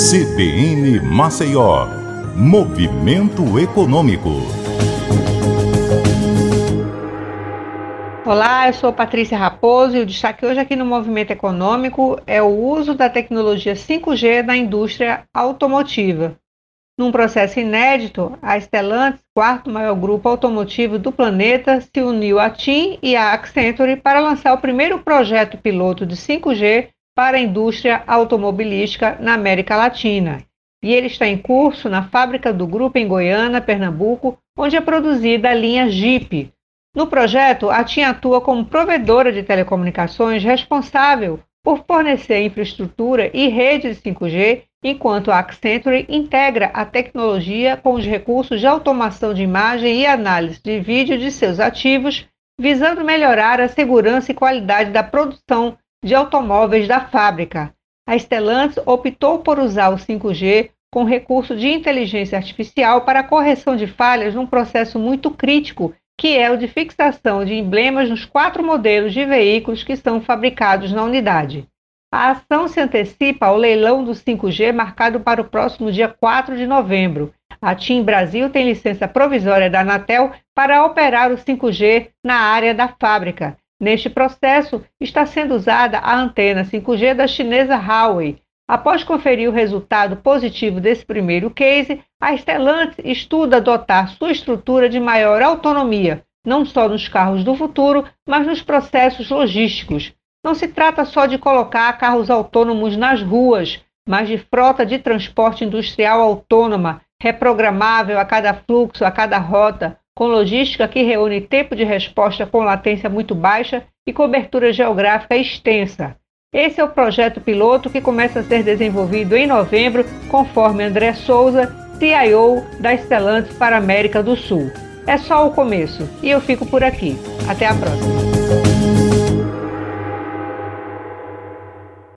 CBN Maceió, Movimento Econômico. Olá, eu sou Patrícia Raposo e o destaque hoje aqui no Movimento Econômico é o uso da tecnologia 5G na indústria automotiva. Num processo inédito, a Stellantis, quarto maior grupo automotivo do planeta, se uniu à TIM e à Accenture para lançar o primeiro projeto piloto de 5G para a indústria automobilística na América Latina. E ele está em curso na fábrica do grupo em Goiânia, Pernambuco, onde é produzida a linha Jeep. No projeto, a TIM atua como provedora de telecomunicações responsável por fornecer infraestrutura e rede de 5G enquanto a Accenture integra a tecnologia com os recursos de automação de imagem e análise de vídeo de seus ativos, visando melhorar a segurança e qualidade da produção de automóveis da fábrica. A Stellantis optou por usar o 5G com recurso de inteligência artificial para correção de falhas num processo muito crítico, que é o de fixação de emblemas nos quatro modelos de veículos que são fabricados na unidade. A ação se antecipa ao leilão do 5G marcado para o próximo dia 4 de novembro. A TIM Brasil tem licença provisória da Anatel para operar o 5G na área da fábrica. Neste processo, está sendo usada a antena 5G da chinesa Huawei. Após conferir o resultado positivo desse primeiro case, a Stellantis estuda adotar sua estrutura de maior autonomia, não só nos carros do futuro, mas nos processos logísticos. Não se trata só de colocar carros autônomos nas ruas, mas de frota de transporte industrial autônoma, reprogramável a cada fluxo, a cada rota, com logística que reúne tempo de resposta com latência muito baixa e cobertura geográfica extensa. Esse é o projeto piloto que começa a ser desenvolvido em novembro, conforme André Souza, CIO da Stellantis para a América do Sul. É só o começo e eu fico por aqui. Até a próxima.